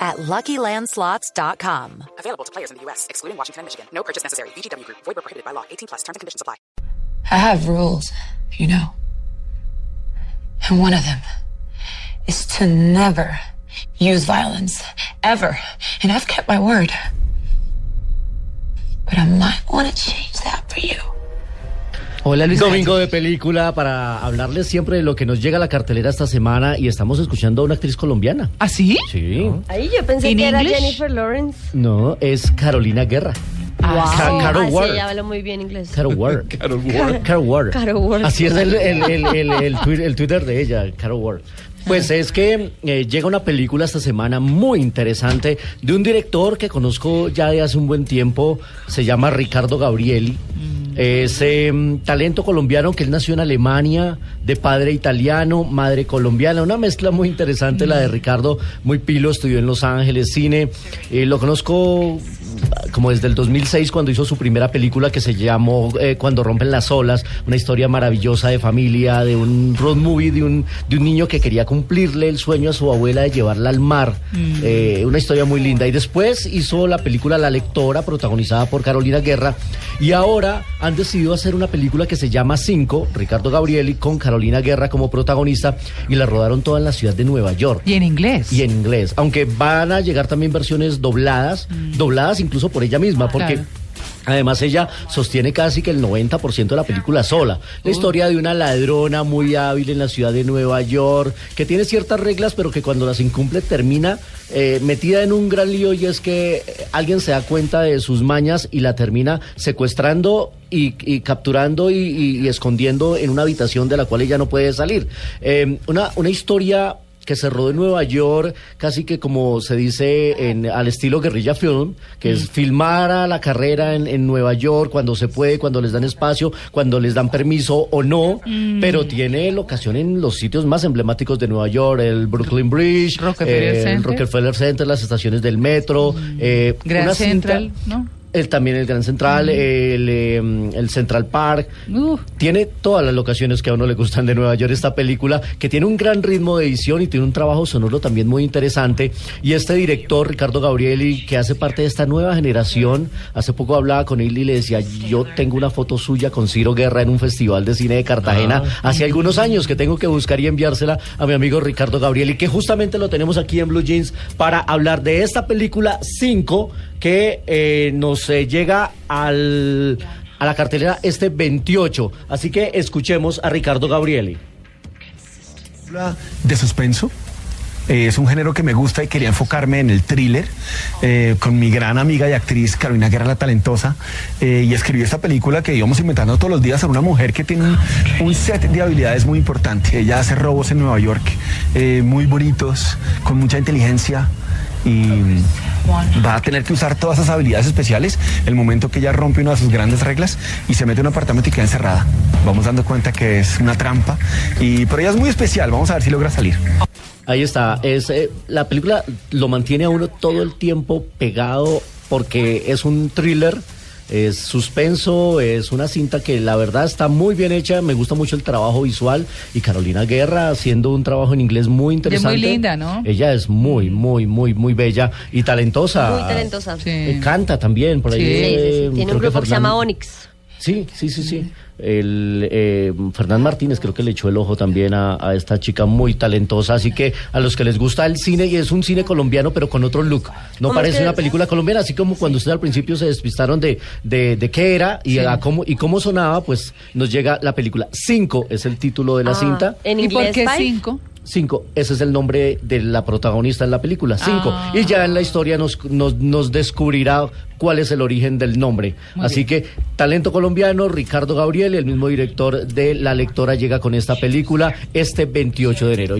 at LuckyLandSlots.com. Available to players in the U.S., excluding Washington and Michigan. No purchase necessary. VGW Group. Void where prohibited by law. 18 plus. Terms and conditions apply. I have rules, you know. And one of them is to never use violence, ever. And I've kept my word. But I might want to change that for you. Hola Luis. Domingo de película para hablarles siempre de lo que nos llega a la cartelera esta semana y estamos escuchando a una actriz colombiana. ¿Ah, sí? Sí. Ahí yo pensé ¿In que era English? Jennifer Lawrence. No, es Carolina Guerra. Ah, sí. Carol ah, sí, Ward. ella habla muy bien inglés. Carol Ward. Carol Ward. Carol Ward. Carol Ward. Así es el, el, el, el, el twi- el Twitter de ella, Carol Ward. Pues es que eh, llega una película esta semana muy interesante de un director que conozco ya de hace un buen tiempo, se llama Ricardo Gabrieli. Es eh, talento colombiano que él nació en Alemania, de padre italiano, madre colombiana, una mezcla muy interesante la de Ricardo, muy pilo, estudió en Los Ángeles, cine. Eh, lo conozco como desde el 2006 cuando hizo su primera película que se llamó eh, Cuando rompen las olas, una historia maravillosa de familia, de un road movie, de un, de un niño que quería cumplirle el sueño a su abuela de llevarla al mar, Eh, una historia muy linda. Y después hizo la película La Lectora, protagonizada por Carolina Guerra, y ahora han decidido hacer una película que se llama Cinco, Ricardo Gabrieli, con Carolina Guerra como protagonista, y la rodaron toda en la ciudad de Nueva York ¿Y en inglés? y en inglés. Aunque van a llegar también versiones dobladas, dobladas incluso por ella misma, porque. Claro. Además ella sostiene casi que el 90% de la película sola. La historia de una ladrona muy hábil en la ciudad de Nueva York, que tiene ciertas reglas, pero que cuando las incumple termina eh, metida en un gran lío y es que eh, alguien se da cuenta de sus mañas y la termina secuestrando y, y capturando y, y- y escondiendo en una habitación de la cual ella no puede salir. Eh, una, una historia que se rodó en Nueva York, casi que como se dice en, al estilo guerrilla film, que es filmar a la carrera en, en Nueva York cuando se puede, cuando les dan espacio, cuando les dan permiso o no, pero tiene locación en los sitios más emblemáticos de Nueva York, el Brooklyn Bridge, Rockefeller el Center. Rockefeller Center, las estaciones del metro, eh, Grand una cinta- Central, ¿no? El, también el Gran Central, el, eh, el Central Park. Uh. Tiene todas las locaciones que a uno le gustan de Nueva York esta película, que tiene un gran ritmo de edición y tiene un trabajo sonoro también muy interesante. Y este director, Ricardo Gabrieli, que hace parte de esta nueva generación, hace poco hablaba con él y le decía, yo tengo una foto suya con Ciro Guerra en un festival de cine de Cartagena hace algunos años que tengo que buscar y enviársela a mi amigo Ricardo Gabrieli, que justamente lo tenemos aquí en Blue Jeans para hablar de esta película 5 que eh, nos eh, llega al, a la cartelera este 28. Así que escuchemos a Ricardo Gabrieli. de suspenso. Eh, es un género que me gusta y quería enfocarme en el thriller con mi gran amiga y actriz Carolina Guerra la Talentosa y escribí esta película que íbamos inventando todos los días sobre una mujer que tiene un, set de habilidades muy importante. Ella hace robos en Nueva York muy bonitos, con mucha inteligencia y va a tener que usar todas esas habilidades especiales el momento que ella rompe una de sus grandes reglas y se mete en un apartamento y queda encerrada. Vamos dando cuenta que es una trampa y pero ella es muy especial, vamos a ver si logra salir. Ahí está. Es, eh, la película lo mantiene a uno todo el tiempo pegado porque es un thriller. Es suspenso, es una cinta que la verdad está muy bien hecha, me gusta mucho el trabajo visual y Carolina Guerra haciendo un trabajo en inglés muy interesante. linda, ¿no? Ella es muy, muy, muy, muy bella y talentosa. Muy talentosa. Sí. Eh, canta también por ahí. Sí. Sí, sí, sí. eh, Tiene un grupo que se llama Onyx. Sí, sí, sí, sí. El eh, Fernán Martínez creo que le echó el ojo también a, a esta chica muy talentosa, así que a los que les gusta el cine y es un cine colombiano pero con otro look, no ¿Cómo parece es que- una película colombiana, así como cuando ustedes al principio se despistaron de, de, de qué era y, a cómo, y cómo sonaba, pues nos llega la película. Cinco es el título de la Ah, cinta. ¿En ¿Y por qué cinco? Cinco, ese es el nombre de la protagonista en la película, Cinco. Ah. Y ya en la historia nos, nos, nos descubrirá cuál es el origen del nombre. Muy Así bien. que, talento colombiano, Ricardo Gabriel, el mismo director de La Lectora, llega con esta película este 28 de enero.